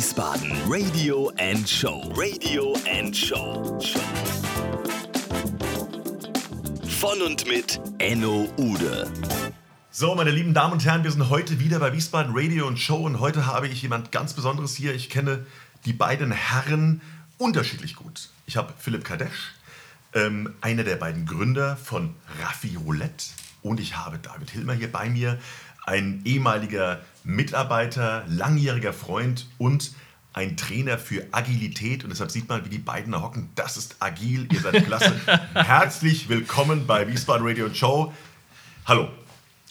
Wiesbaden Radio and Show. Radio and Show. Von und mit Enno Ude. So, meine lieben Damen und Herren, wir sind heute wieder bei Wiesbaden Radio und Show und heute habe ich jemand ganz Besonderes hier. Ich kenne die beiden Herren unterschiedlich gut. Ich habe Philipp Kadesch, ähm, einer der beiden Gründer von Raffi Roulette und ich habe David Hilmer hier bei mir, ein ehemaliger Mitarbeiter, langjähriger Freund und ein Trainer für Agilität. Und deshalb sieht man, wie die beiden da hocken. Das ist agil, ihr seid klasse. Herzlich willkommen bei Wiesbaden Radio und Show. Hallo.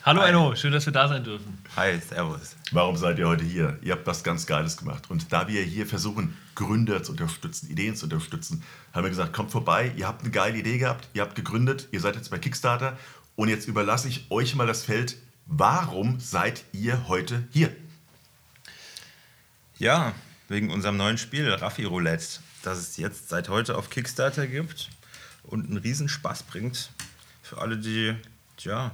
Hallo Enno, schön, dass wir da sein dürfen. Hi, servus. Warum seid ihr heute hier? Ihr habt was ganz Geiles gemacht. Und da wir hier versuchen, Gründer zu unterstützen, Ideen zu unterstützen, haben wir gesagt, kommt vorbei, ihr habt eine geile Idee gehabt, ihr habt gegründet, ihr seid jetzt bei Kickstarter und jetzt überlasse ich euch mal das Feld. Warum seid ihr heute hier? Ja, wegen unserem neuen Spiel Raffi Roulette, das es jetzt seit heute auf Kickstarter gibt und einen Riesenspaß bringt für alle, die ja,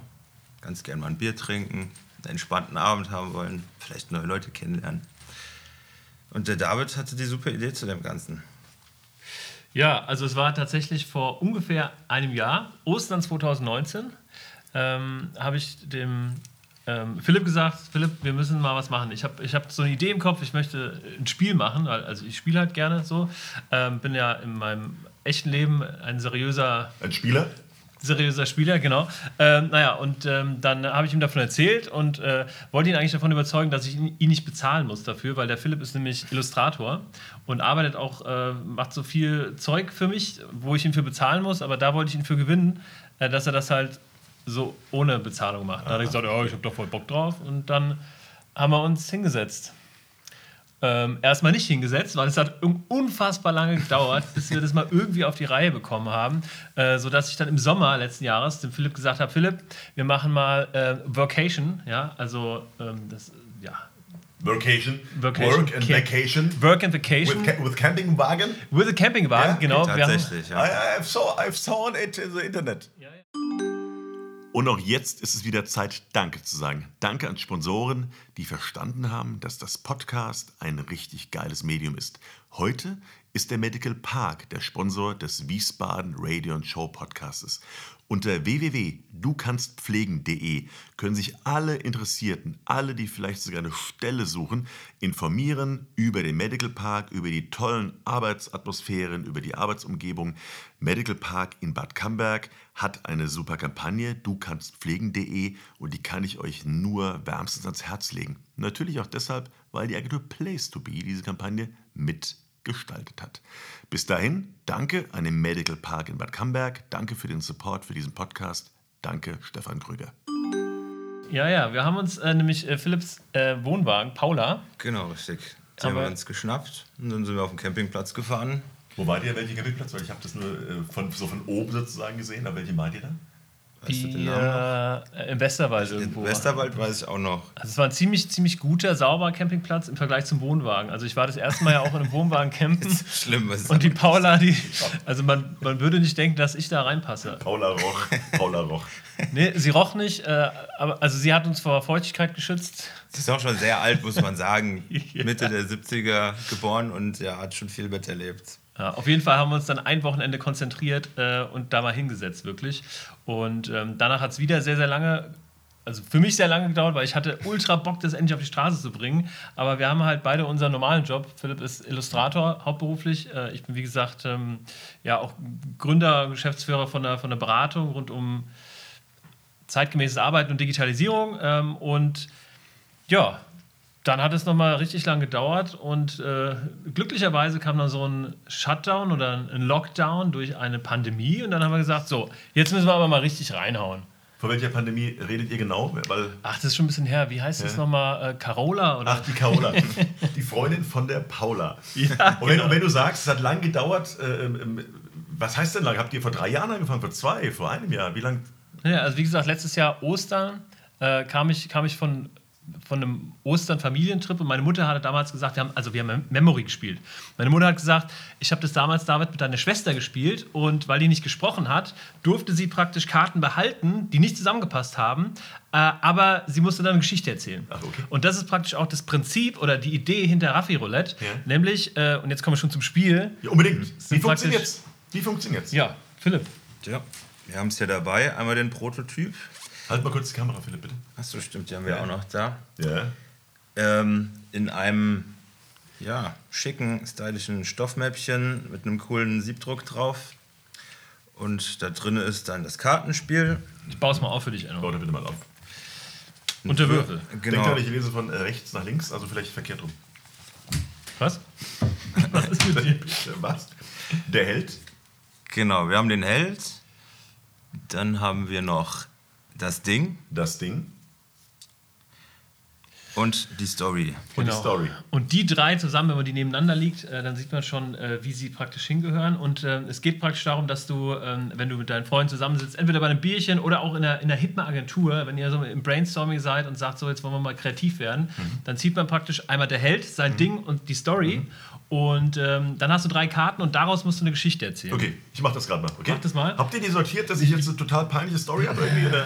ganz gern mal ein Bier trinken, einen entspannten Abend haben wollen, vielleicht neue Leute kennenlernen. Und der David hatte die super Idee zu dem Ganzen. Ja, also es war tatsächlich vor ungefähr einem Jahr, Ostern 2019, ähm, habe ich dem ähm, Philipp gesagt, Philipp, wir müssen mal was machen. Ich habe ich hab so eine Idee im Kopf, ich möchte ein Spiel machen, also ich spiele halt gerne so, ähm, bin ja in meinem echten Leben ein seriöser... Ein Spieler? seriöser Spieler, genau. Ähm, naja, und ähm, dann habe ich ihm davon erzählt und äh, wollte ihn eigentlich davon überzeugen, dass ich ihn, ihn, nicht bezahlen muss dafür, weil der Philipp ist nämlich Illustrator und arbeitet auch, äh, macht so viel Zeug für mich, wo ich ihn für bezahlen muss, aber da wollte ich ihn für gewinnen, äh, dass er das halt so ohne Bezahlung macht. Da hat er gesagt, oh, ich habe doch voll Bock drauf und dann haben wir uns hingesetzt ähm, erstmal nicht hingesetzt, weil es hat unfassbar lange gedauert, bis wir das mal irgendwie auf die Reihe bekommen haben, äh, sodass ich dann im Sommer letzten Jahres dem Philipp gesagt habe, Philipp, wir machen mal äh, Vocation, ja, also ähm, das, ja, Vacation. Vacation. Work and Vacation. Work and Vacation. With, ca with Campingwagen. With a Campingwagen, ja, genau. Tatsächlich, ja. I, I've, saw, I've saw it in the Internet. Und auch jetzt ist es wieder Zeit, Danke zu sagen. Danke an Sponsoren, die verstanden haben, dass das Podcast ein richtig geiles Medium ist. Heute ist der Medical Park der Sponsor des Wiesbaden Radio Show Podcastes. Unter www.dukannstpflegen.de können sich alle Interessierten, alle, die vielleicht sogar eine Stelle suchen, informieren über den Medical Park, über die tollen Arbeitsatmosphären, über die Arbeitsumgebung. Medical Park in Bad Camberg hat eine super Kampagne, dukannstpflegen.de, und die kann ich euch nur wärmstens ans Herz legen. Natürlich auch deshalb, weil die Agentur Place to Be diese Kampagne mit gestaltet hat. Bis dahin, danke an den Medical Park in Bad Camberg, danke für den Support für diesen Podcast, danke Stefan Krüger. Ja, ja, wir haben uns äh, nämlich äh, Philips äh, Wohnwagen, Paula. Genau, richtig. Den haben wir uns geschnappt und dann sind wir auf den Campingplatz gefahren. Wo war ihr, welcher Campingplatz? Weil ich habe das nur äh, von, so von oben sozusagen gesehen, aber welchen wart ihr da? Weißt die, äh, Im Westerwald irgendwo. Im Westerwald weiß ich auch noch. Also es war ein ziemlich, ziemlich guter, sauberer Campingplatz im Vergleich zum Wohnwagen. Also ich war das erste Mal ja auch in einem Wohnwagen campen. Das ist schlimm. Was und die Paula, die, also man, man würde nicht denken, dass ich da reinpasse. Paula roch, Paula roch. nee, sie roch nicht, äh, aber also sie hat uns vor Feuchtigkeit geschützt. Sie ist auch schon sehr alt, muss man sagen. ja. Mitte der 70er geboren und ja, hat schon viel miterlebt. Ja, auf jeden Fall haben wir uns dann ein Wochenende konzentriert äh, und da mal hingesetzt, wirklich. Und ähm, danach hat es wieder sehr, sehr lange, also für mich sehr lange gedauert, weil ich hatte ultra Bock, das endlich auf die Straße zu bringen. Aber wir haben halt beide unseren normalen Job. Philipp ist Illustrator hauptberuflich. Äh, ich bin, wie gesagt, ähm, ja auch Gründer, Geschäftsführer von der, von der Beratung rund um zeitgemäßes Arbeiten und Digitalisierung. Ähm, und ja, dann hat es nochmal richtig lang gedauert und äh, glücklicherweise kam dann so ein Shutdown oder ein Lockdown durch eine Pandemie und dann haben wir gesagt, so, jetzt müssen wir aber mal richtig reinhauen. Von welcher Pandemie redet ihr genau? Weil Ach, das ist schon ein bisschen her. Wie heißt ja. das nochmal? Äh, Carola? Oder? Ach, die Carola. die Freundin von der Paula. Ja, und, wenn, genau. und wenn du sagst, es hat lang gedauert, äh, ähm, was heißt denn lang? Habt ihr vor drei Jahren angefangen? Vor zwei? Vor einem Jahr? Wie lang? Ja, also wie gesagt, letztes Jahr Ostern äh, kam, ich, kam ich von von einem Ostern-Familientrip und meine Mutter hatte damals gesagt, wir haben, also wir haben Memory gespielt. Meine Mutter hat gesagt, ich habe das damals, David, mit deiner Schwester gespielt und weil die nicht gesprochen hat, durfte sie praktisch Karten behalten, die nicht zusammengepasst haben, äh, aber sie musste dann eine Geschichte erzählen. Ach, okay. Und das ist praktisch auch das Prinzip oder die Idee hinter Raffi Roulette, Ja. nämlich, äh, und jetzt kommen wir schon zum Spiel. Ja, unbedingt. Wie Sind funktioniert's? Wie funktioniert's? Ja, Philipp. Ja, wir haben es ja dabei. Einmal den Prototyp. Halt mal kurz die Kamera, Philipp, bitte. Achso, stimmt, die haben wir Ja. auch noch da. Ja. Ähm, in einem ja, schicken, stylischen Stoffmäppchen mit einem coolen Siebdruck drauf. Und da drin ist dann das Kartenspiel. Ich baue es mal auf für dich, Enno. Bau da bitte mal auf. Und der Würfel. Genau. Denkt dran, ich lese von äh, rechts nach links, also vielleicht verkehrt rum. Was? Was ist mit dir? Was? Der Held. Genau, wir haben den Held. Dann haben wir noch das Ding Das Ding. Und die Story. Und die Story. Genau. Und die drei zusammen, wenn man die nebeneinander liegt, äh, dann sieht man schon, äh, wie sie praktisch hingehören. Und äh, es geht praktisch darum, dass du, ähm, wenn du mit deinen Freunden zusammensitzt, entweder bei einem Bierchen oder auch in einer, in einer hippen Agentur, wenn ihr so im Brainstorming seid und sagt, so jetzt wollen wir mal kreativ werden, Mhm. dann zieht man praktisch einmal der Held, sein Ding und die Story. Und ähm, dann hast du drei Karten und daraus musst du eine Geschichte erzählen. Okay, ich mach das gerade mal. Okay? Mach das mal. Habt ihr die sortiert, dass ich jetzt eine total peinliche Story habe? Irgendwie oder?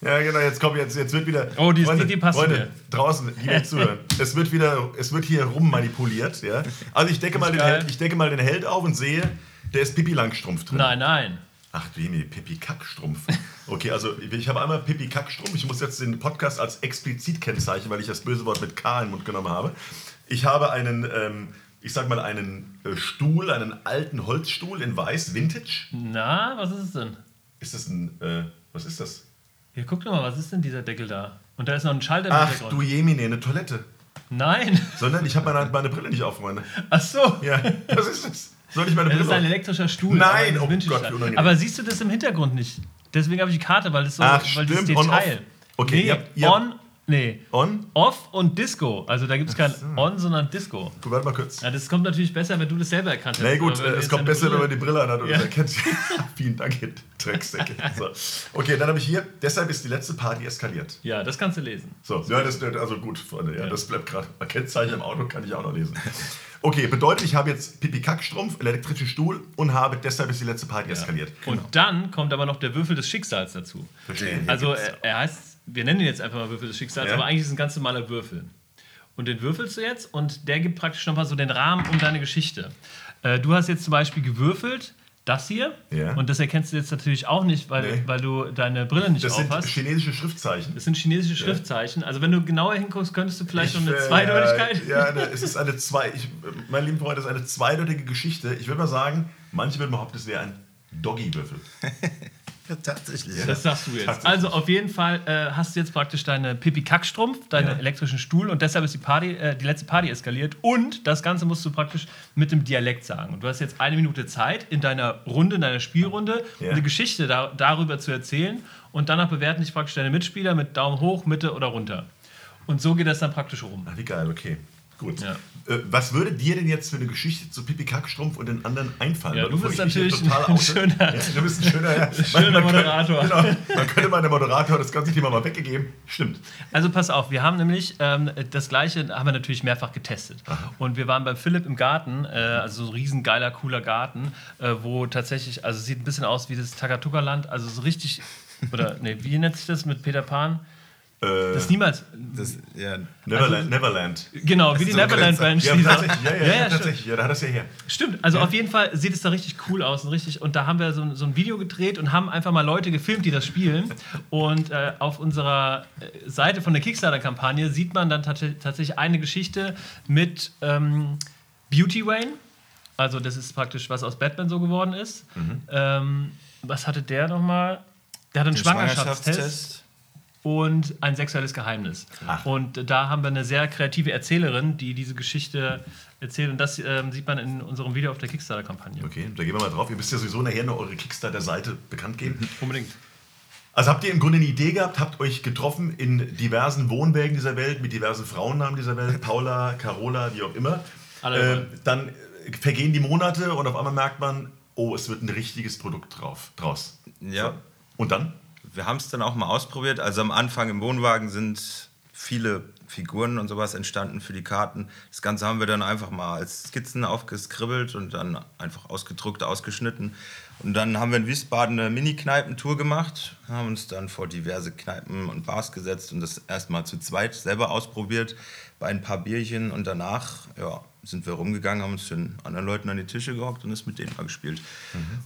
Ja, genau, jetzt kommt jetzt, jetzt wird wieder. Oh, die ist- die- die Freunde, mir. draußen, die mir zuhören. Es wird wieder, es wird hier rummanipuliert, ja. Also ich decke mal den. Held, ich decke mal den Held auf und sehe, der ist Pippi Langstrumpf drin. Nein, nein. Ach du Himmel, Pippi Kackstrumpf. Okay, also ich habe einmal Pippi Kackstrumpf. Ich muss jetzt den Podcast als explizit kennzeichnen, weil ich das böse Wort mit K in den Mund genommen habe. Ich habe einen, ähm, ich sag mal, einen äh, Stuhl, einen alten Holzstuhl in weiß, Vintage. Na, was ist es denn? Ist das ein, äh, was ist das? Hier, guck doch mal, was ist denn dieser Deckel da? Und da ist noch ein Schalter Ach du Jemine, eine Toilette. Nein. Sondern ich habe meine, meine Brille nicht auf, Freunde. Ach so. Ja, was ist das? Soll ich meine Das Brille ist ein elektrischer Stuhl. Nein, aber oh Gott, wie unangenehm. Aber siehst du das im Hintergrund nicht? Deswegen habe ich die Karte, weil das so, Ach, weil stimmt, on, Detail. off. Okay, nee, ihr habt- on, nee, On? off und Disco. Also da gibt es kein on, sondern Disco. Guck, warte mal kurz. Ja, das kommt natürlich besser, wenn du das selber erkannt hast. Na nee, gut, du es kommt besser, wenn man Brille- die Brille anhat und Ja. erkennt. Vielen Dank, ihr Drecksäcke. So. Okay, dann habe ich hier, deshalb ist die letzte Party eskaliert. Ja, das kannst du lesen. So, ja, das, also gut, Freunde, ja, Ja. das bleibt gerade. Kennzeichen im Auto kann ich auch noch lesen. Okay, bedeutet, ich habe jetzt Pipi Kackstrumpf, elektrischen Stuhl und habe deshalb ist die letzte Party eskaliert. Und dann kommt aber noch der Würfel des Schicksals dazu. Verstehe. Also er, er heißt, wir nennen ihn jetzt einfach mal Würfel des Schicksals, Ja. aber eigentlich ist es ein ganz normaler Würfel. Und den würfelst du jetzt und der gibt praktisch nochmal so den Rahmen um deine Geschichte. Äh, du hast jetzt zum Beispiel gewürfelt, das hier. Ja. Und das erkennst du jetzt natürlich auch nicht, weil, Nee. weil du deine Brille nicht Das sind aufhast. chinesische Schriftzeichen. Das sind chinesische Schriftzeichen. Also wenn du genauer hinguckst, könntest du vielleicht noch eine Ich, äh, Zweideutigkeit. Ja, eine, es ist eine zwei. Ich, mein lieben Freund, es ist eine zweideutige Geschichte. Ich würde mal sagen, manche würden behaupten, es wäre ein Doggy-Würfel. Ja, tatsächlich. Das sagst du jetzt. Also auf jeden Fall äh, hast du jetzt praktisch deine Pipi Kackstrumpf, deinen Ja. elektrischen Stuhl und deshalb ist die Party, äh, die letzte Party eskaliert und das Ganze musst du praktisch mit dem Dialekt sagen. Und du hast jetzt eine Minute Zeit in deiner Runde, in deiner Spielrunde, Ja. eine Geschichte da, darüber zu erzählen und danach bewerten dich praktisch deine Mitspieler mit Daumen hoch, Mitte oder runter. Und so geht das dann praktisch rum. Ach, wie geil, okay. Gut. Ja. Äh, was würde dir denn jetzt für eine Geschichte zu Pipi Kackstrumpf und den anderen einfallen? Ja, du bist natürlich ein oute- schöner- Ja, du bist ein schöner, ja. Schöner Man könnte- Moderator. Genau, man könnte mal der Moderator das ganze Thema mal weggegeben. Stimmt. Also pass auf, wir haben nämlich ähm, das gleiche haben wir natürlich mehrfach getestet. Und wir waren beim Philipp im Garten, äh, also so ein riesen geiler, cooler Garten, äh, wo tatsächlich, also sieht ein bisschen aus wie das Takatuka-Land, also so richtig, oder nee, wie nennt sich das mit Peter Pan? Äh, Das niemals, Das, ja, Neverland. Neverland. genau, wie die So ein Neverland Grenzer. Ranch. Ja. Ja, ja, Ja, ja, ja, tatsächlich. Ja, da hat das ja her. Stimmt, also auf jeden Fall sieht es da richtig cool aus und richtig. Und da haben wir so, so ein Video gedreht und haben einfach mal Leute gefilmt, die das spielen. Und äh, auf unserer äh, Seite von der Kickstarter-Kampagne sieht man dann tats tatsächlich eine Geschichte mit ähm, Beauty Wayne. Also das ist praktisch, was aus Batman so geworden ist. Ähm, was hatte der nochmal? Der hat einen den Schwangerschaftstest und ein sexuelles Geheimnis. Ach. Und da haben wir eine sehr kreative Erzählerin, die diese Geschichte erzählt. Und das ähm, sieht man in unserem Video auf der Kickstarter-Kampagne. Okay, da gehen wir mal drauf. Ihr müsst ja sowieso nachher noch eure Kickstarter-Seite bekannt geben. Unbedingt. Also habt ihr im Grunde eine Idee gehabt, habt euch getroffen in diversen Wohnwägen dieser Welt, mit diversen Frauennamen dieser Welt, Paula, Carola, wie auch immer. Alle Äh, dann vergehen die Monate und auf einmal merkt man, oh, es wird ein richtiges Produkt drauf, draus. ja. Und dann? Wir haben es dann auch mal ausprobiert. Also am Anfang im Wohnwagen sind viele Figuren und sowas entstanden für die Karten. Das Ganze haben wir dann einfach mal als Skizzen aufgeskribbelt und dann einfach ausgedruckt, ausgeschnitten. Und dann haben wir in Wiesbaden eine Mini-Kneipentour gemacht, haben uns dann vor diverse Kneipen und Bars gesetzt und das erstmal zu zweit selber ausprobiert bei ein paar Bierchen und danach ja, sind wir rumgegangen, haben uns den anderen Leuten an die Tische gehockt und es mit denen mal gespielt.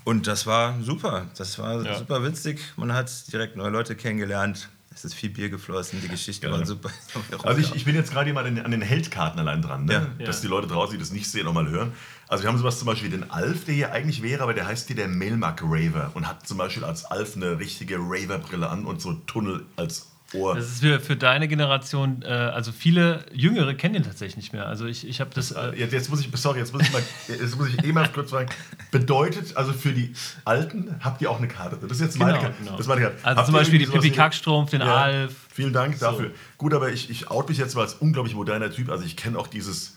Und das war super, das war Ja. super witzig. Man hat direkt neue Leute kennengelernt. Es ist viel Bier geflossen, die Geschichten waren super. Also ich, ich bin jetzt gerade mal an den, Heldkarten allein dran, ne? Ja. dass die Leute draußen, die das nicht sehen, auch mal hören. Also wir haben sowas zum Beispiel wie den Alf, der hier eigentlich wäre, aber der heißt hier der Melmac Raver und hat zum Beispiel als Alf eine richtige Raver-Brille an und so Tunnel als Ohr. Das ist für, für deine Generation, äh, also viele Jüngere kennen den tatsächlich nicht mehr. Also ich, ich habe das. Äh, Jetzt, jetzt muss ich, sorry, jetzt muss ich mal, jetzt muss ich eh mal kurz fragen. Bedeutet, also für die Alten habt ihr auch eine Karte? Das ist jetzt meine Genau, Karte. genau. Das ist meine Karte. Also Habt zum Beispiel die Pippi Kackstrumpf, den Alf. Vielen Dank dafür. Gut, aber ich, ich out mich jetzt mal als unglaublich moderner Typ. Also ich kenne auch dieses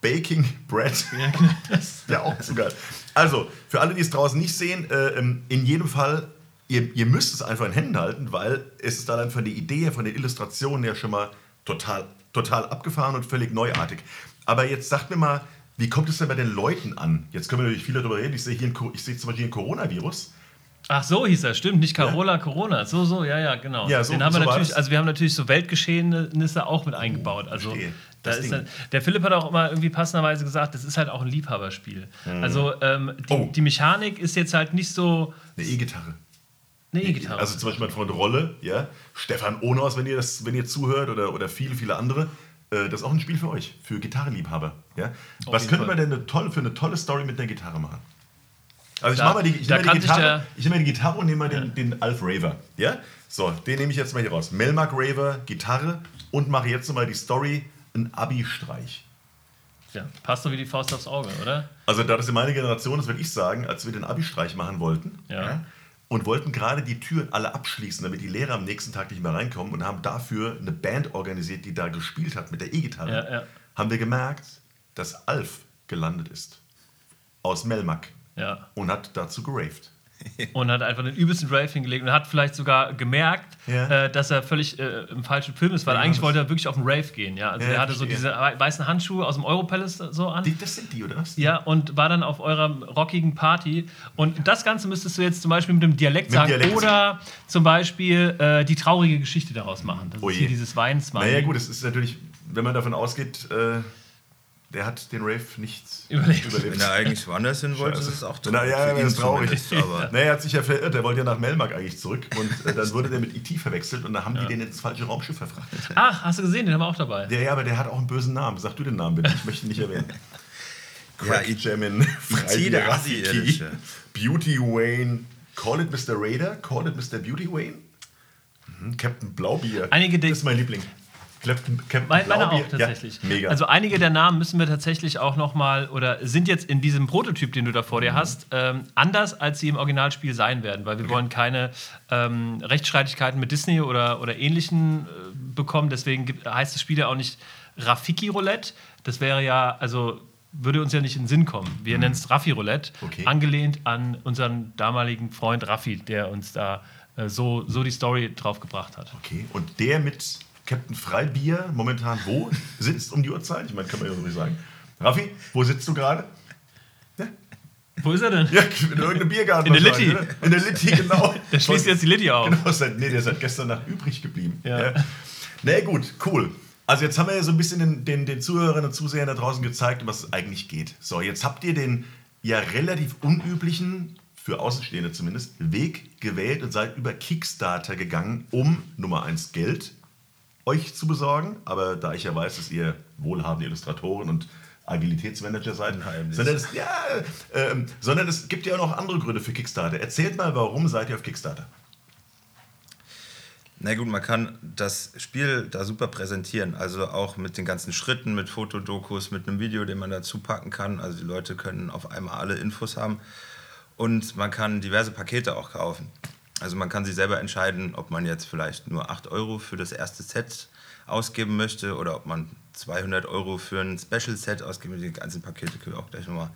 Baking Bread. Ja, genau. Das ist ja auch zu geil. Also, für alle, die es draußen nicht sehen, äh, ähm, in jedem Fall, ihr, ihr müsst es einfach in Händen halten, weil es ist allein von der Idee von den Illustrationen her schon mal total, total abgefahren und völlig neuartig. Aber jetzt sagt mir mal, wie kommt es denn bei den Leuten an? Jetzt können wir natürlich viel darüber reden. Ich sehe, hier ein, ich sehe zum Beispiel hier ein Coronavirus. Ach so hieß er, stimmt, nicht Carola, Corona. So, so, ja, ja, genau. Ja, so- Den haben wir so war natürlich, also wir haben natürlich so Weltgeschehnisse auch mit eingebaut. Also verstehe. da ist dann, der Philipp hat auch immer irgendwie passenderweise gesagt, das ist halt auch ein Liebhaberspiel. Also ähm, die, Oh. die Mechanik ist jetzt halt nicht so Eine E-Gitarre. Eine E-Gitarre. Also zum Beispiel mein Freund Rolle, ja, Stefan Ohnhaus, wenn ihr das, wenn ihr zuhört oder, oder viele, viele andere, äh, das ist auch ein Spiel für euch, für Gitarrenliebhaber. Ja? Was könnte man denn eine tolle, für eine tolle Story mit einer Gitarre machen? Also ich Da- mache mal die, ich nehme die Gitarre, ich nehme die Gitarre und nehme mal den, den Alf Raver. Ja? So, den nehme ich jetzt mal hier raus. Melmark Raver, Gitarre und mache jetzt nochmal die Story, ein Abi-Streich. ja, passt so wie die Faust aufs Auge, oder? Also da das in meiner Generation ist, würde ich sagen, als wir den Abi-Streich machen wollten Ja. Und wollten gerade die Türen alle abschließen, damit die Lehrer am nächsten Tag nicht mehr reinkommen und haben dafür eine Band organisiert, die da gespielt hat mit der E-Gitarre, Ja, ja. haben wir gemerkt, dass Alf gelandet ist aus Melmac Ja. und hat dazu geraved. Und hat einfach den übelsten Rave hingelegt und hat vielleicht sogar gemerkt, Ja. äh, dass er völlig äh, im falschen Film ist, weil Ja, eigentlich wollte er wirklich auf den Rave gehen. Ja? Also Ja, er hatte so diese weißen Handschuhe aus dem Europalace so an. Die, das sind die, oder was? Ja, und war dann auf eurer rockigen Party. Und das Ganze müsstest du jetzt zum Beispiel mit dem Dialekt Mit sagen Dialekt. oder zum Beispiel äh, die traurige Geschichte daraus machen. Das Oh ist je. hier dieses Weinsmann. Naja gut, es ist natürlich, wenn man davon ausgeht, äh, der hat den Rave nicht Überlebt. Wenn er eigentlich woanders hin wollte, ist es auch Na, ja, Für ja, ist traurig. Aber Naja, er hat sich ja verirrt, er wollte ja nach Melmark eigentlich zurück und äh, dann wurde der mit E.T. verwechselt und dann haben die den ins falsche Raumschiff verfrachtet. Ach, hast du gesehen, den haben wir auch dabei. Der, ja, aber der hat auch einen bösen Namen. Sag du den Namen bitte, ich möchte ihn nicht erwähnen. Ja, I- Jamin, Freibier, der. Beauty Wayne, Call it Mr. Raider, Call it Mr. Beauty Wayne, mhm. Captain Blaubier. Einige das ist mein Liebling. Captain, Captain Meine, auch tatsächlich. Ja, mega. Also einige der Namen müssen wir tatsächlich auch nochmal oder sind jetzt in diesem Prototyp, den du da vor dir Mhm. hast, ähm, anders, als sie im Originalspiel sein werden, weil wir wollen keine ähm, Rechtsstreitigkeiten mit Disney oder, oder ähnlichen äh, bekommen. Deswegen gibt, heißt das Spiel ja auch nicht Rafiki Roulette. Das wäre ja, also würde uns ja nicht in den Sinn kommen. Wir nennen es Raffi Roulette, Mhm. Okay. angelehnt an unseren damaligen Freund Raffi, der uns da äh, so, so die Story draufgebracht hat. okay, und der mit Captain Freibier momentan wo sitzt um die Uhrzeit? Ich meine, kann man ja so nicht sagen. Raffi, wo sitzt du gerade? Wo ist er denn? Ja, in irgendeinem Biergarten. In der Litti. oder? In der Litti, genau. Der schließt jetzt die Litti auf. Genau, seit, nee, der ist seit gestern Nacht übrig geblieben. Ja. Na nee, gut, cool. Also jetzt haben wir ja so ein bisschen den, den, den Zuhörerinnen und Zusehern da draußen gezeigt, um was es eigentlich geht. So, jetzt habt ihr den ja relativ unüblichen, für Außenstehende zumindest, Weg gewählt und seid über Kickstarter gegangen, um Nummer eins Geld euch zu besorgen. Aber da ich ja weiß, dass ihr wohlhabende Illustratoren und Agilitätsmanager seid, sondern es, ja, ähm, sondern es gibt ja auch noch andere Gründe für Kickstarter. Erzählt mal, warum seid ihr auf Kickstarter? Na gut, man kann das Spiel da super präsentieren. Also auch mit den ganzen Schritten, mit Fotodokus, mit einem Video, den man dazu packen kann. Also die Leute können auf einmal alle Infos haben. Und man kann diverse Pakete auch kaufen. Also man kann sich selber entscheiden, ob man jetzt vielleicht nur 8 Euro für das erste Set ausgeben möchte oder ob man 200 Euro für ein Special Set ausgeben möchte. Die ganzen Pakete können wir auch gleich nochmal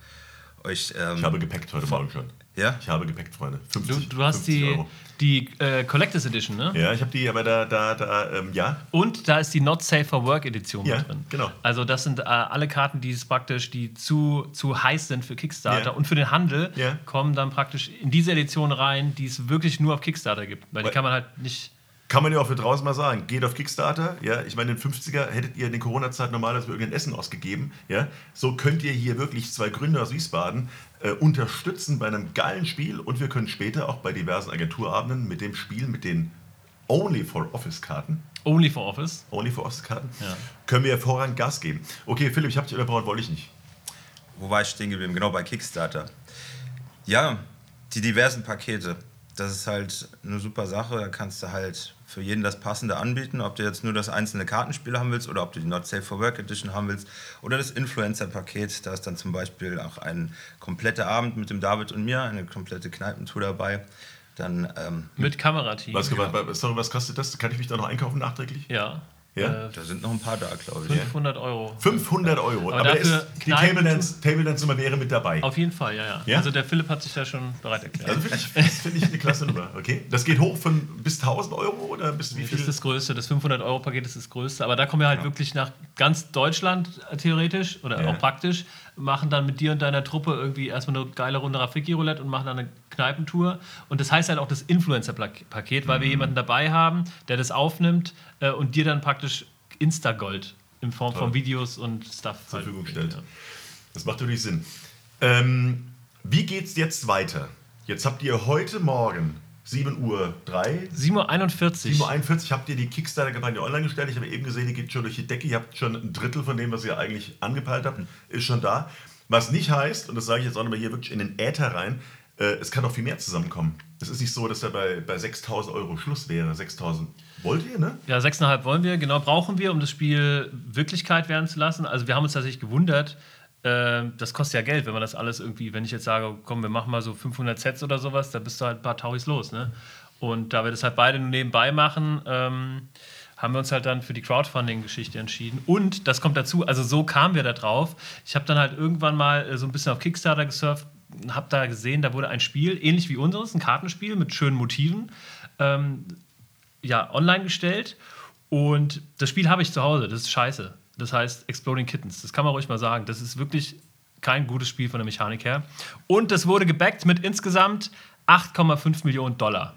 euch. Ähm, Ich habe gepackt heute Morgen schon. Ja? Ich habe gepackt, Freunde. Du, 50, du hast 50 die, Euro. die äh, Collectors Edition, ne? Ja, ich habe die, aber da, da, da, ähm, ja. Und da ist die Not Safe for Work Edition Ja, mit drin. genau. Also das sind äh, alle Karten, die es praktisch, die zu, zu heiß sind für Kickstarter Ja. und für den Handel, Ja. kommen dann praktisch in diese Edition rein, die es wirklich nur auf Kickstarter gibt. Weil die Weil- kann man halt nicht. Kann man ja auch für draußen mal sagen. Geht auf Kickstarter. Ja, ich meine, in den 50er hättet ihr in den Corona-Zeit normalerweise für irgendein Essen ausgegeben. Ja, so könnt ihr hier wirklich zwei Gründer aus Wiesbaden äh, unterstützen bei einem geilen Spiel und wir können später auch bei diversen Agenturabenden mit dem Spiel, mit den Only for Office-Karten, Only for Office. Only for Office-Karten, Ja. können wir hervorragend Gas geben. Okay, Philipp, ich habe dich unterbrochen, wollte ich nicht. Wo war ich stehen geblieben? Genau, bei Kickstarter. Ja, die diversen Pakete. Das ist halt eine super Sache. Da kannst du halt für jeden das Passende anbieten. Ob du jetzt nur das einzelne Kartenspiel haben willst oder ob du die Not Safe for Work Edition haben willst oder das Influencer-Paket. Da ist dann zum Beispiel auch ein kompletter Abend mit dem David und mir, eine komplette Kneipentour dabei. Dann ähm, Mit Kamerateam. Was, sorry, was kostet das? Kann ich mich da noch einkaufen nachträglich? Ja. Ja? Äh, da sind noch ein paar da, glaube ich. 500 Euro. 500 Euro. Aber Aber, dafür ist, die Table Dance, Table Dance Nummer wäre mit dabei. Auf jeden Fall, ja, ja, Ja? Also der Philipp hat sich da schon bereit erklärt. Also finde ich, das finde ich eine klasse Nummer. Okay? Das geht hoch von bis 1000 Euro oder bis wie Das viel? ist das Größte, das 500-Euro-Paket ist das Größte. Aber da kommen wir halt wirklich nach ganz Deutschland äh, theoretisch oder Ja. auch praktisch, machen dann mit dir und deiner Truppe irgendwie erstmal eine geile Runde Rafiki-Roulette und machen dann eine Kneipentour. Und das heißt halt auch das Influencer-Paket, weil wir Mhm. jemanden dabei haben, der das aufnimmt äh, und dir dann praktisch Insta-Gold in Form von Toll. Videos und Stuff zur halt- Verfügung stellt. Ja. Das macht natürlich Sinn. Ähm, wie geht's jetzt weiter? Jetzt habt ihr heute Morgen 7 Uhr 3, 7.41 Uhr. 7.41 Uhr habt ihr die Kickstarter-Kampagne online gestellt. Ich habe eben gesehen, die geht schon durch die Decke. Ihr habt schon ein Drittel von dem, was ihr eigentlich angepeilt habt, ist schon da. Was nicht heißt, und das sage ich jetzt auch nochmal hier wirklich in den Äther rein, äh, es kann noch viel mehr zusammenkommen. Es ist nicht so, dass da bei, bei 6.000 Euro Schluss wäre. 6.000 wollt ihr, ne? Ja, 6,5 wollen wir, genau brauchen wir, um das Spiel Wirklichkeit werden zu lassen. Also wir haben uns tatsächlich gewundert, äh, das kostet ja Geld, wenn man das alles irgendwie, wenn ich jetzt sage, komm, wir machen mal so 500 Sets oder sowas, da bist du halt ein paar Tauris los, ne? Und da wir das halt beide nur nebenbei machen, ähm, haben wir uns halt dann für die Crowdfunding-Geschichte entschieden. Und das kommt dazu, also so kamen wir da drauf. Ich habe dann halt irgendwann mal äh, so ein bisschen auf Kickstarter gesurft, habe da gesehen, da wurde ein Spiel, ähnlich wie unseres, ein Kartenspiel mit schönen Motiven, ähm, ja, online gestellt. Und das Spiel habe ich zu Hause. Das ist scheiße. Das heißt Exploding Kittens. Das kann man ruhig mal sagen. Das ist wirklich kein gutes Spiel von der Mechanik her. Und das wurde gebackt mit insgesamt 8,5 Millionen Dollar.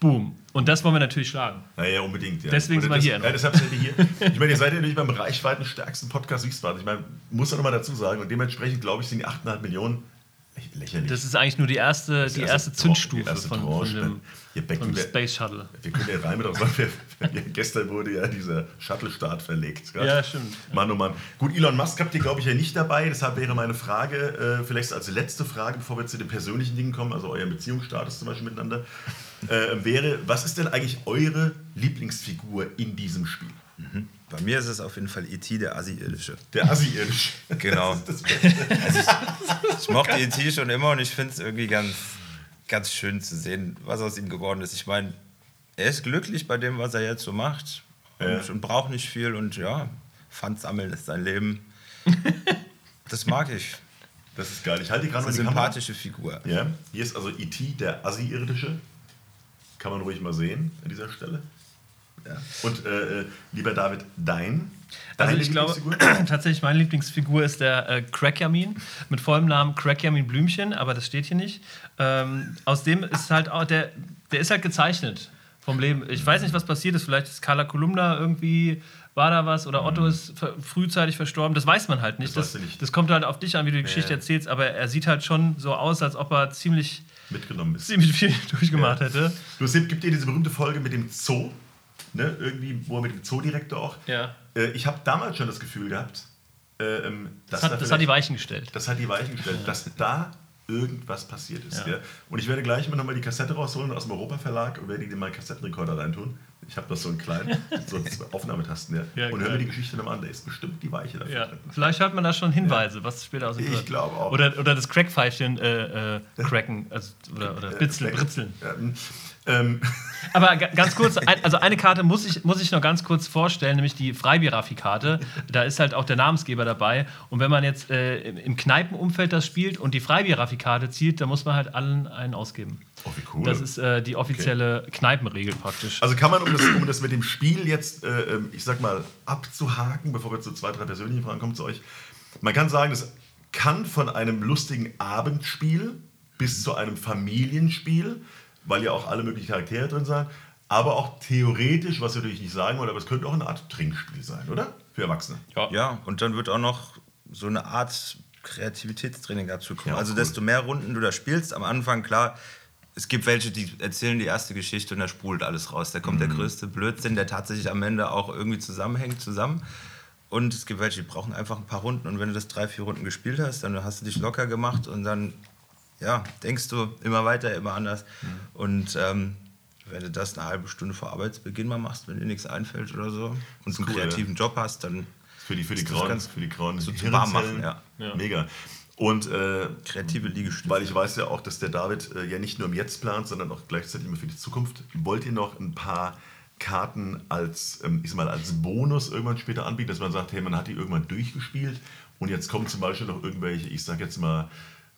Boom. Und das wollen wir natürlich schlagen. Naja, unbedingt. Ja. Deswegen sind wir hier noch. Ja, deshalb seid ihr hier. Ich meine, ihr seid ja natürlich beim reichweitenstärksten Podcast Wiesbaden. Ich meine, muss man nochmal dazu sagen. Und dementsprechend, glaube ich, sind die 8,5 Millionen lächerlich. Das ist eigentlich nur die erste, die erste Tran- Zündstufe die erste von, von dem, backen von Space Shuttle. Wir können ja rein mit auch sagen, gestern wurde ja dieser Shuttle-Start verlegt. gell? Ja, stimmt. Mann, oh Mann. Gut, Elon Musk habt ihr, glaube ich, ja nicht dabei. Deshalb wäre meine Frage, äh, vielleicht als letzte Frage, bevor wir zu den persönlichen Dingen kommen, also euer Beziehungsstatus zum Beispiel miteinander, äh, wäre, was ist denn eigentlich eure Lieblingsfigur in diesem Spiel? Bei mir ist es auf jeden Fall E.T., der Assi-Irdische. Der Assi-Irdisch. Genau. Das das Beste. Ich mochte E.T. schon immer und ich finde es irgendwie ganz, ganz schön zu sehen, was aus ihm geworden ist. Ich meine, er ist glücklich bei dem, was er jetzt so macht und, Ja. und braucht nicht viel und ja, Pfand sammeln ist sein Leben. Das mag ich. Das ist geil. Ich halte gerade Eine mal die Kamera. sympathische Figur. Ja, hier ist also E.T., der Assi-Irdische. Kann man ruhig mal sehen an dieser Stelle. Ja. Und äh, äh, lieber David, dein? Also deine ich glaube, tatsächlich meine Lieblingsfigur ist der äh, Crackjamin, mit vollem Namen Crackjamin Blümchen, aber das steht hier nicht. Ähm, aus dem ist halt auch, der, der ist halt gezeichnet vom Leben. Ich weiß nicht, was passiert ist, vielleicht ist Carla Kolumna irgendwie, war da was, oder Otto ist ver frühzeitig verstorben, das weiß man halt nicht. Mhm. Das Das, nicht. das kommt halt auf dich an, wie du die Geschichte Ja. erzählst, aber er sieht halt schon so aus, als ob er ziemlich, mitgenommen ist. ziemlich viel durchgemacht hätte. Du Sepp, gibt dir diese berühmte Folge mit dem Zoo, ne? irgendwie, wo er mit dem Zoodirektor auch. Ja. Äh, ich habe damals schon das Gefühl gehabt, äh, ähm, dass Das hat, da das hat die Weichen gestellt. das hat die Weichen gestellt, dass da irgendwas passiert ist. Ja. Gell? Und ich werde gleich mal nochmal die Kassette rausholen aus dem Europa Verlag und werde die in meinen Kassettenrekorder reintun. Ich habe das so einen kleinen, so Aufnahmetasten, ja. Ja, und höre mir die Geschichte nochmal an. Da ist bestimmt die Weiche dafür Ja, drin. vielleicht hört man da schon Hinweise, was später aus dem Ich glaube auch. Oder, oder das Crackpfeifchen äh, äh, cracken, also, oder, oder bitzeln, Äh, britzeln. Hm. Ähm, Aber ga- ganz kurz, also eine Karte muss ich, muss ich noch ganz kurz vorstellen, nämlich die Freibier-Raffi-Karte. Da ist halt auch der Namensgeber dabei. Und wenn man jetzt äh, im- Kneipenumfeld das spielt und die Freibier-Raffi-Karte zielt, dann muss man halt allen einen ausgeben. oh, wie cool. Das ist äh, die offizielle Kneipenregel praktisch. Also kann man, um das, um das mit dem Spiel jetzt, äh, ähm, ich sag mal, abzuhaken, bevor wir zu zwei, drei persönlichen Fragen kommen zu euch, man kann sagen, das kann von einem lustigen Abendspiel bis zu einem Familienspiel, weil ja auch alle möglichen Charaktere drin sind, aber auch theoretisch, was wir natürlich nicht sagen wollen, aber es könnte auch eine Art Trinkspiel sein, oder? Für Erwachsene. Ja, und dann wird auch noch so eine Art Kreativitätstraining dazu kommen. Ja, also cool. desto mehr Runden du da spielst, am Anfang klar, es gibt welche, die erzählen die erste Geschichte und da sprudelt alles raus. Da kommt Mhm. der größte Blödsinn, der tatsächlich am Ende auch irgendwie zusammenhängt, zusammen. Und es gibt welche, die brauchen einfach ein paar Runden. Und wenn du das drei, vier Runden gespielt hast, dann hast du dich locker gemacht und dann ja, denkst du immer weiter, immer anders. Mhm. Und ähm, wenn du das eine halbe Stunde vor Arbeitsbeginn mal machst, wenn dir nichts einfällt oder so und einen cool, kreativen Job hast, dann Für die, für die grauen, ganz- für die grauen so zum Warmmachen, Hirnzellen. ja. Mega. Und äh, kreative Liegestütze. Weil ich weiß ja auch, dass der David äh, ja nicht nur im Jetzt plant, sondern auch gleichzeitig immer für die Zukunft. Wollt ihr noch ein paar Karten als, ähm, ich sag mal, als Bonus irgendwann später anbieten, dass man sagt, hey, man hat die irgendwann durchgespielt und jetzt kommen zum Beispiel noch irgendwelche, ich sag jetzt mal,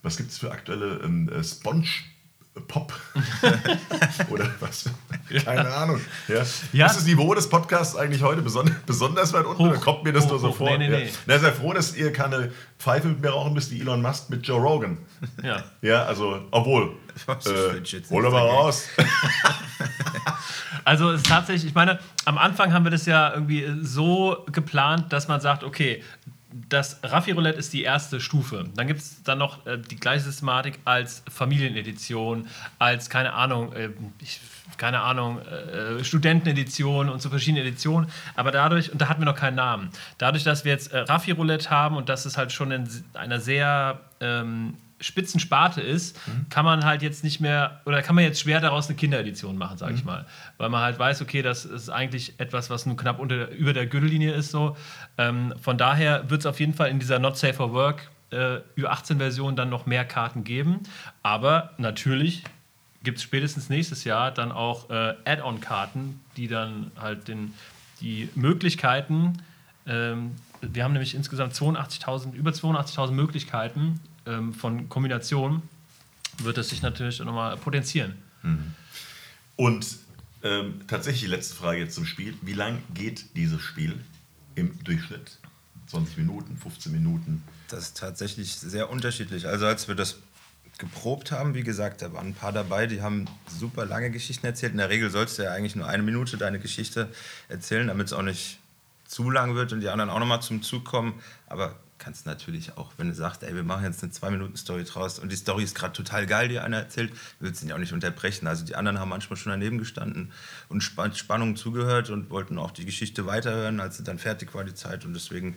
was gibt es für aktuelle ähm, äh, Sponge Pop oder was? Keine Ahnung. Ja. Ja. Ist das Niveau des Podcasts eigentlich heute beson besonders weit unten? Hoch, oder kommt mir das hoch, nur so hoch. vor? Nee, nee, ja. nee. Na, sei froh, dass ihr keine Pfeife mit mir rauchen müsst wie Elon Musk mit Joe Rogan. Ja. Ja, also, obwohl. Äh, hol doch mal raus. Also es ist tatsächlich, ich meine, am Anfang haben wir das ja irgendwie so geplant, dass man sagt, okay, das Raffi Roulette ist die erste Stufe. Dann gibt es dann noch äh, die gleiche Systematik als Familienedition, als, keine Ahnung, äh, ich, keine Ahnung, äh, Studentenedition und so verschiedene Editionen. Aber dadurch, und da hatten wir noch keinen Namen, dadurch, dass wir jetzt äh, Raffi Roulette haben und dass es halt schon in einer sehr ähm, spitzen Sparte ist, kann man halt jetzt nicht mehr, oder kann man jetzt schwer daraus eine Kinderedition machen, sage ich mal. Weil man halt weiß, okay, das ist eigentlich etwas, was nur knapp unter, über der Gürtellinie ist. So. Ähm, von daher wird es auf jeden Fall in dieser Not Safe for Work äh, Ü18-Version dann noch mehr Karten geben. Aber natürlich gibt es spätestens nächstes Jahr dann auch äh, Add-on-Karten, die dann halt den, die Möglichkeiten, ähm, wir haben nämlich insgesamt 82.000, über 82.000 Möglichkeiten ähm, von Kombinationen, wird es sich natürlich nochmal potenzieren. Und ähm, tatsächlich die letzte Frage jetzt zum Spiel. Wie lang geht dieses Spiel im Durchschnitt? 20 Minuten, 15 Minuten? Das ist tatsächlich sehr unterschiedlich. Also als wir das geprobt haben, wie gesagt, da waren ein paar dabei, die haben super lange Geschichten erzählt. In der Regel sollst du ja eigentlich nur eine Minute deine Geschichte erzählen, damit es auch nicht zu lang wird und die anderen auch nochmal zum Zug kommen. Aber kannst natürlich auch, wenn du sagst, ey, wir machen jetzt eine Zwei-Minuten-Story draus und die Story ist gerade total geil, die einer erzählt, willst du ihn ja auch nicht unterbrechen. Also die anderen haben manchmal schon daneben gestanden und Sp Spannung zugehört und wollten auch die Geschichte weiterhören, als sie dann fertig war, die Zeit. Und deswegen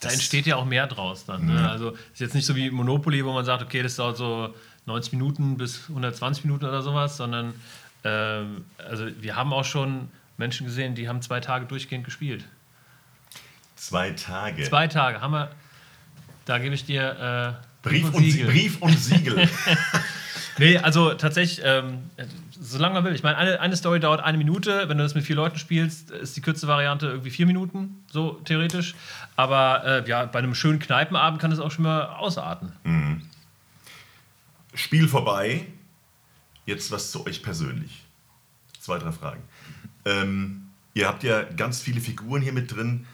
Da entsteht ja auch mehr draus dann. Ne? Also ist jetzt nicht so wie Monopoly, wo man sagt, okay, das dauert so 90 Minuten bis 120 Minuten oder sowas, sondern ähm, also wir haben auch schon Menschen gesehen, die haben zwei Tage durchgehend gespielt. Zwei Tage. Zwei Tage haben wir. Da gebe ich dir äh, Brief, und Sie Brief und Siegel. Nee, also tatsächlich, ähm, solange man will. Ich meine, eine, eine Story dauert eine Minute. Wenn du das mit vier Leuten spielst, ist die kürzeste Variante irgendwie vier Minuten, so theoretisch. Aber äh, ja, bei einem schönen Kneipenabend kann es auch schon mal ausarten. Spiel vorbei. Jetzt was zu euch persönlich. Zwei, drei Fragen. Ähm, ihr habt ja ganz viele Figuren hier mit drin.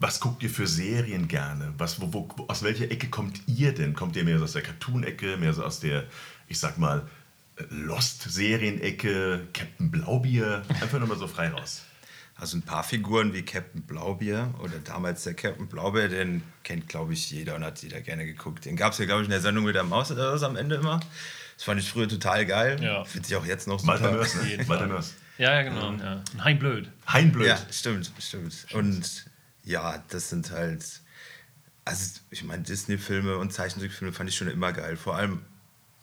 Was guckt ihr für Serien gerne? Was, wo, wo, aus welcher Ecke kommt ihr denn? Kommt ihr mehr so aus der Cartoon-Ecke, mehr so aus der, ich sag mal, äh, Lost-Serien-Ecke, Captain Blaubier? Einfach nochmal so frei raus. Also ein paar Figuren wie Captain Blaubier oder damals der Captain Blaubeer, den kennt, glaube ich, jeder und hat jeder gerne geguckt. Den gab es ja, glaube ich, in der Sendung mit der Maus oder was am Ende immer. Das fand ich früher total geil. Ja. Finde ich auch jetzt noch Walter super. Mörs, ne? Walter. Mörs. Ja, ja, genau. Ja. Und Hein Blöd. Heinblöd. Ja, stimmt, stimmt. Und ja, das sind halt, also ich meine, Disney-Filme und Zeichentrickfilme fand ich schon immer geil. Vor allem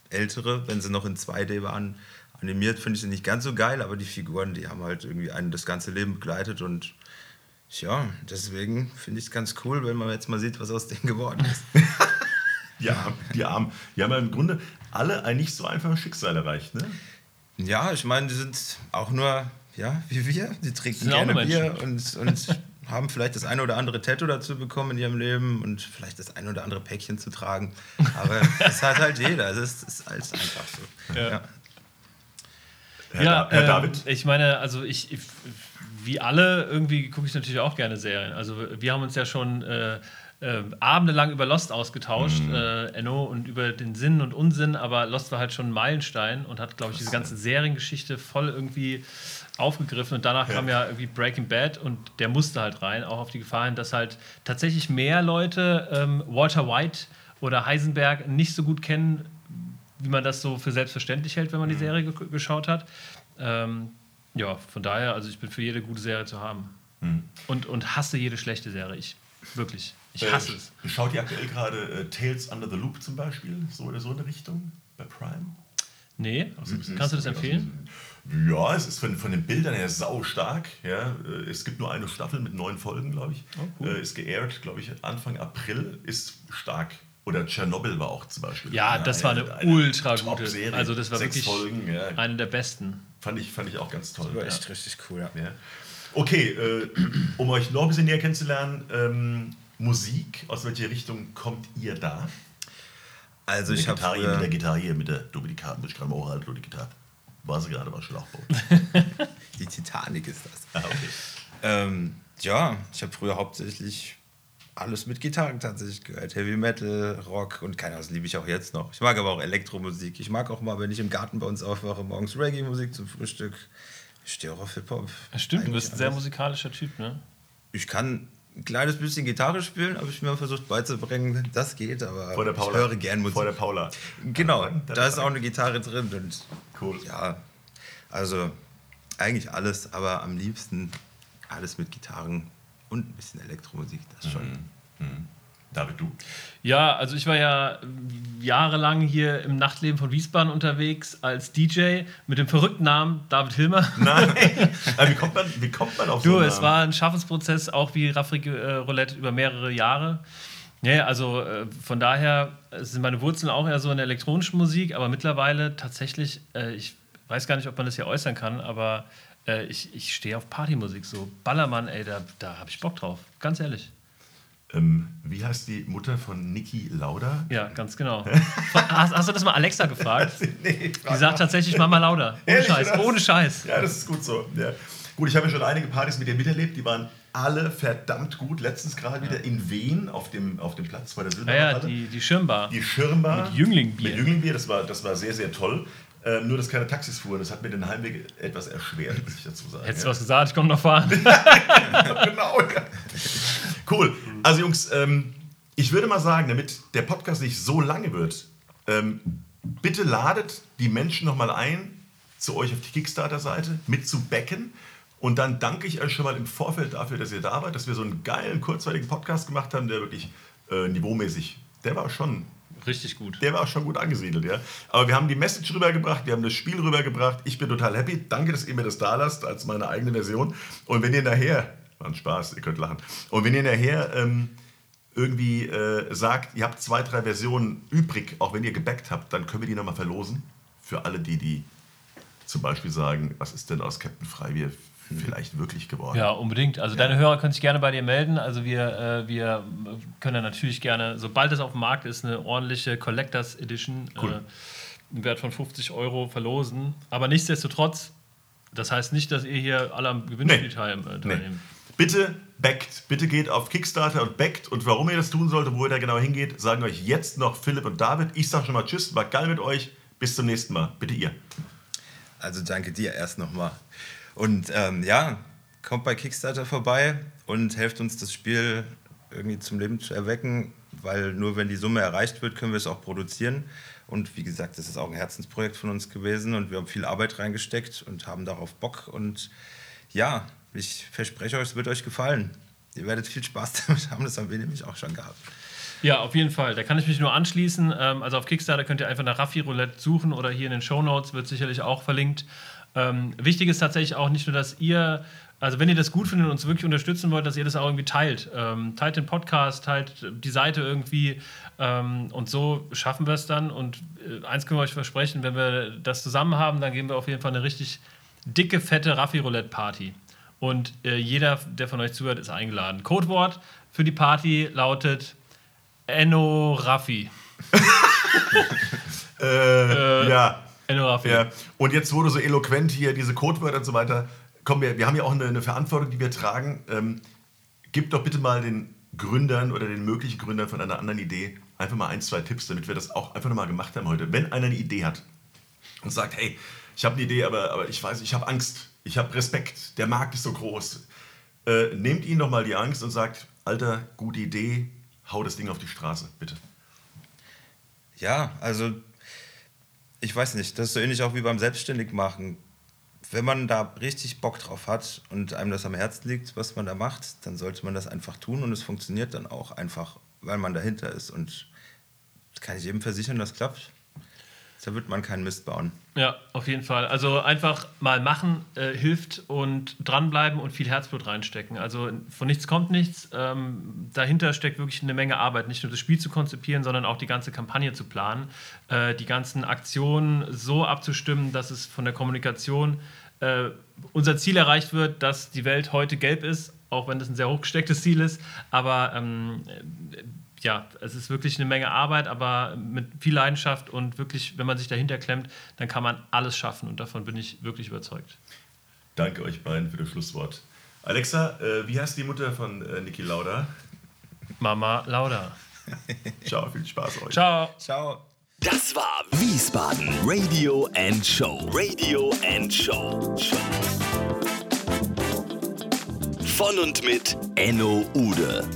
ältere, wenn sie noch in 2D waren, animiert, finde ich sie nicht ganz so geil, aber die Figuren, die haben halt irgendwie einen das ganze Leben begleitet und ja, deswegen finde ich es ganz cool, wenn man jetzt mal sieht, was aus denen geworden ist. Ja, die Armen. Die haben ja im Grunde alle ein nicht so einfaches Schicksal erreicht, ne? Ja, ich meine, die sind auch nur, ja, wie wir. Die trinken gerne Bier und, und haben vielleicht das eine oder andere Tattoo dazu bekommen in ihrem Leben und vielleicht das eine oder andere Päckchen zu tragen. Aber das hat halt jeder. Das ist, ist alles einfach so. Ja. Ja. Herr, ja, Da- Herr ähm, David? Ich meine, also ich, ich wie alle, irgendwie gucke ich natürlich auch gerne Serien. Also wir haben uns ja schon äh, äh, abendelang über Lost ausgetauscht, Mhm. äh, Enno, und über den Sinn und Unsinn, aber Lost war halt schon ein Meilenstein und hat, glaube ich, diese ganze Seriengeschichte voll irgendwie aufgegriffen und danach Ja. kam ja irgendwie Breaking Bad und der musste halt rein, auch auf die Gefahr hin, dass halt tatsächlich mehr Leute ähm, Walter White oder Heisenberg nicht so gut kennen, wie man das so für selbstverständlich hält, wenn man die Mhm. Serie ge geschaut hat. Ähm, ja, von daher, also ich bin für jede gute Serie zu haben. Mhm. Und, und hasse jede schlechte Serie. Ich wirklich. Ich hasse es. Äh, Schaut ihr aktuell gerade äh, Tales Under the Loop zum Beispiel? So oder so in der Richtung? Bei Prime? Nee, kannst du das empfehlen? Ja, es ist von, von den Bildern her sau stark. Ja. Äh, Es gibt nur eine Staffel mit neun Folgen, glaube ich. Oh, cool. Äh, Ist geairt, glaube ich, Anfang April. Ist stark. Oder Tschernobyl war auch zum Beispiel. Ja, das war eine ultra gute- Top-Serie. also das war Sechs wirklich Folgen, ja. Eine der besten. Fand ich, fand ich auch ganz toll. War ja. echt richtig cool, ja. Ja. Okay, äh, um euch noch ein bisschen näher kennenzulernen, ähm, Musik, aus welcher Richtung kommt ihr da? Also Mit ich habe Gitarre, mit der Gitarre hier, mit der Dominikat, muss ich gerade mal hochhalten, Dominikat. War sie gerade, war Schlauchboot. die Titanic ist das. ah, okay. Ähm, ja, ich habe früher hauptsächlich alles mit Gitarren tatsächlich gehört. Heavy Metal, Rock und keine Ahnung, das liebe ich auch jetzt noch. Ich mag aber auch Elektromusik. Ich mag auch mal, wenn ich im Garten bei uns aufwache, morgens Reggae-Musik zum Frühstück. Ich stehe auch auf Hip-Hop. Ja, stimmt, du bist ein sehr musikalischer Typ, ne? Ich kann ein kleines bisschen Gitarre spielen, habe ich mir versucht beizubringen. Das geht, aber Vor der ich Paula. höre gern Musik. Vor der Paula. Genau, Ja, da ist auch eine Gitarre drin und Cool. ja, also eigentlich alles, aber am liebsten alles mit Gitarren und ein bisschen Elektromusik, das schon. David, du. Ja, also ich war ja jahrelang hier im Nachtleben von Wiesbaden unterwegs als DJ mit dem verrückten Namen David Hilmer. Nein. Wie, kommt man, wie kommt man auf so Du, es war ein Schaffensprozess, auch wie Rafrik äh, Roulette über mehrere Jahre. Ja, also äh, von daher äh, sind meine Wurzeln auch eher so in der elektronischen Musik, aber mittlerweile tatsächlich, äh, ich weiß gar nicht, ob man das hier äußern kann, aber äh, ich, ich stehe auf Partymusik, so Ballermann, ey, da, da habe ich Bock drauf, ganz ehrlich. Ähm, wie heißt die Mutter von Niki Lauda? Ja, ganz genau. hast, hast du das mal Alexa gefragt? nee, Die sagt tatsächlich Mama Lauda. Ohne Ehrlich, Scheiß, ohne Scheiß. Ja, das ist gut so. Ja. Gut, ich habe ja schon einige Partys mit ihr miterlebt, die waren alle verdammt gut. Letztens gerade wieder in Wien auf dem, auf dem Platz bei der Ja, ja, Silberhalle. die, die Schirmbar. die Schirmbar. Mit Jünglingbier. Mit Jünglingbier, das war, das war sehr, sehr toll. Ähm, nur, dass keine Taxis fuhren. Das hat mir den Heimweg etwas erschwert, muss ich dazu sagen. Hättest du ja. was gesagt, ich komme noch fahren. genau. Ja. Cool. Also Jungs, ähm, ich würde mal sagen, damit der Podcast nicht so lange wird, ähm, bitte ladet die Menschen nochmal ein, zu euch auf die Kickstarter-Seite mit zu backen. Und dann danke ich euch schon mal im Vorfeld dafür, dass ihr da wart, dass wir so einen geilen, kurzweiligen Podcast gemacht haben, der wirklich äh, niveaumäßig, der war schon Richtig gut. der war auch schon gut angesiedelt, ja. Aber wir haben die Message rübergebracht, wir haben das Spiel rübergebracht. Ich bin total happy. Danke, dass ihr mir das da lasst als meine eigene Version. Und wenn ihr nachher, war ein Spaß, ihr könnt lachen. Und wenn ihr nachher ähm, irgendwie äh, sagt, ihr habt zwei, drei Versionen übrig, auch wenn ihr gebackt habt, dann können wir die nochmal verlosen. Für alle, die, die zum Beispiel sagen, was ist denn aus Captain Freibier vielleicht wirklich geworden? Ja, unbedingt. Also deine Hörer können sich gerne bei dir melden. Also wir, äh, wir können dann natürlich gerne, sobald es auf dem Markt ist, eine ordentliche Collectors Edition Cool. äh, im Wert von 50 Euro verlosen. Aber nichtsdestotrotz, das heißt nicht, dass ihr hier alle am Gewinnspiel Nee. teil, äh, Nee. teilnehmen. Bitte backt, bitte geht auf Kickstarter und backt. Und warum ihr das tun sollt und wo ihr da genau hingeht, sagen euch jetzt noch Philipp und David. Ich sage schon mal Tschüss, war geil mit euch. Bis zum nächsten Mal. Bitte ihr. Also danke dir erst nochmal. Und ähm, ja, kommt bei Kickstarter vorbei und helft uns das Spiel irgendwie zum Leben zu erwecken, weil nur wenn die Summe erreicht wird, können wir es auch produzieren. Und wie gesagt, das ist auch ein Herzensprojekt von uns gewesen und wir haben viel Arbeit reingesteckt und haben darauf Bock. Und ja, ich verspreche euch, es wird euch gefallen. Ihr werdet viel Spaß damit haben, das haben wir nämlich auch schon gehabt. Ja, auf jeden Fall. Da kann ich mich nur anschließen. Ähm, also auf Kickstarter könnt ihr einfach nach Raffi Roulette suchen oder hier in den Show Notes wird sicherlich auch verlinkt. Ähm, wichtig ist tatsächlich auch nicht nur, dass ihr Also wenn ihr das gut findet und uns wirklich unterstützen wollt, dass ihr das auch irgendwie teilt. Ähm, teilt den Podcast, teilt die Seite irgendwie ähm, und so schaffen wir es dann. Und äh, eins können wir euch versprechen, wenn wir das zusammen haben, dann geben wir auf jeden Fall eine richtig dicke, fette Raffi-Roulette-Party. Und äh, jeder, der von euch zuhört, ist eingeladen. Codewort für die Party lautet Enno Raffi. Äh, ja. Raffi. ja. Und jetzt, du so eloquent hier diese Codewörter und so weiter, komm, wir, wir haben ja auch eine, eine Verantwortung, die wir tragen. Ähm, gib doch bitte mal den Gründern oder den möglichen Gründern von einer anderen Idee einfach mal ein, zwei Tipps, damit wir das auch einfach nochmal gemacht haben heute. Wenn einer eine Idee hat und sagt, hey, ich habe eine Idee, aber, aber ich weiß, ich habe Angst, ich habe Respekt, der Markt ist so groß. Äh, nehmt ihnen doch mal die Angst und sagt, Alter, gute Idee, hau das Ding auf die Straße, bitte. Ja, also ich weiß nicht, das ist so ähnlich auch wie beim Selbstständigmachen. Wenn man da richtig Bock drauf hat und einem das am Herzen liegt, was man da macht, dann sollte man das einfach tun und es funktioniert dann auch einfach, weil man dahinter ist. Und kann ich jedem versichern, das klappt. Da wird man keinen Mist bauen. Ja, auf jeden Fall. Also einfach mal machen äh, hilft und dranbleiben und viel Herzblut reinstecken. Also von nichts kommt nichts. Ähm, dahinter steckt wirklich eine Menge Arbeit, nicht nur das Spiel zu konzipieren, sondern auch die ganze Kampagne zu planen, äh, die ganzen Aktionen so abzustimmen, dass es von der Kommunikation äh, unser Ziel erreicht wird, dass die Welt heute gelb ist, auch wenn das ein sehr hochgestecktes Ziel ist. Aber ähm, ja, es ist wirklich eine Menge Arbeit, aber mit viel Leidenschaft und wirklich, wenn man sich dahinter klemmt, dann kann man alles schaffen und davon bin ich wirklich überzeugt. Danke euch beiden für das Schlusswort. Alexa, äh, wie heißt die Mutter von äh, Niki Lauda? Mama Lauda. Ciao, viel Spaß euch. Ciao. Ciao. Das war Wiesbaden Radio and Show. Radio and Show. Von und mit Enno Ude.